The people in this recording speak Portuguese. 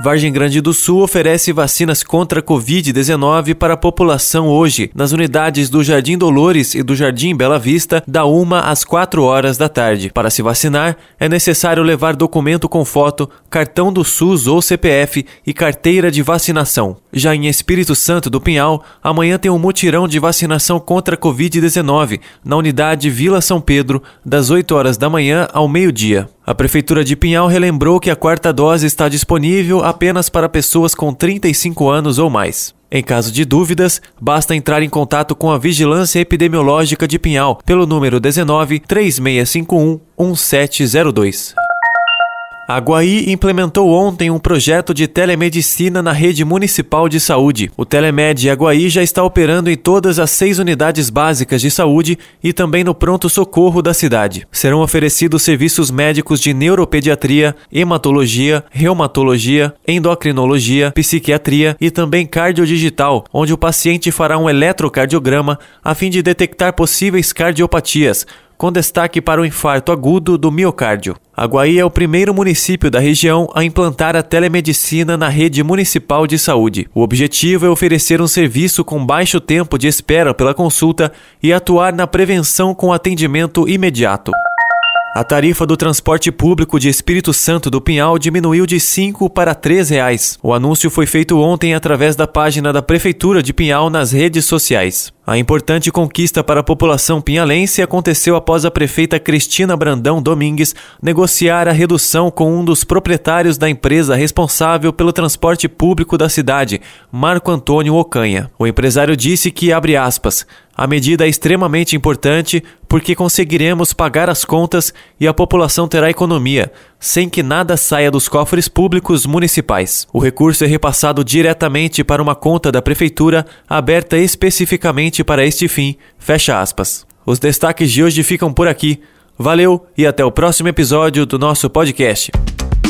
Vargem Grande do Sul oferece vacinas contra a Covid-19 para a população hoje, nas unidades do Jardim Dolores e do Jardim Bela Vista, da 1 às 4 horas da tarde. Para se vacinar, é necessário levar documento com foto, cartão do SUS ou CPF e carteira de vacinação. Já em Espírito Santo do Pinhal, amanhã tem um mutirão de vacinação contra a Covid-19 na unidade Vila São Pedro, das 8 horas da manhã ao meio-dia. A Prefeitura de Pinhal relembrou que a quarta dose está disponível apenas para pessoas com 35 anos ou mais. Em caso de dúvidas, basta entrar em contato com a Vigilância Epidemiológica de Pinhal pelo número 19 3651 1702. A Guaí implementou ontem um projeto de telemedicina na rede municipal de saúde. O Telemed Aguaí já está operando em todas as seis unidades básicas de saúde e também no pronto-socorro da cidade. Serão oferecidos serviços médicos de neuropediatria, hematologia, reumatologia, endocrinologia, psiquiatria e também cardiodigital, onde o paciente fará um eletrocardiograma a fim de detectar possíveis cardiopatias com destaque para o infarto agudo do miocárdio. Aguaí é o primeiro município da região a implantar a telemedicina na rede municipal de saúde. O objetivo é oferecer um serviço com baixo tempo de espera pela consulta e atuar na prevenção com atendimento imediato. A tarifa do transporte público de Espírito Santo do Pinhal diminuiu de 5 para 3 reais. O anúncio foi feito ontem através da página da Prefeitura de Pinhal nas redes sociais. A importante conquista para a população pinhalense aconteceu após a prefeita Cristina Brandão Domingues negociar a redução com um dos proprietários da empresa responsável pelo transporte público da cidade, Marco Antônio Ocanha. O empresário disse que, abre aspas, a medida é extremamente importante porque conseguiremos pagar as contas e a população terá economia, sem que nada saia dos cofres públicos municipais. O recurso é repassado diretamente para uma conta da prefeitura aberta especificamente para este fim. Fecha aspas. Os destaques de hoje ficam por aqui. Valeu e até o próximo episódio do nosso podcast.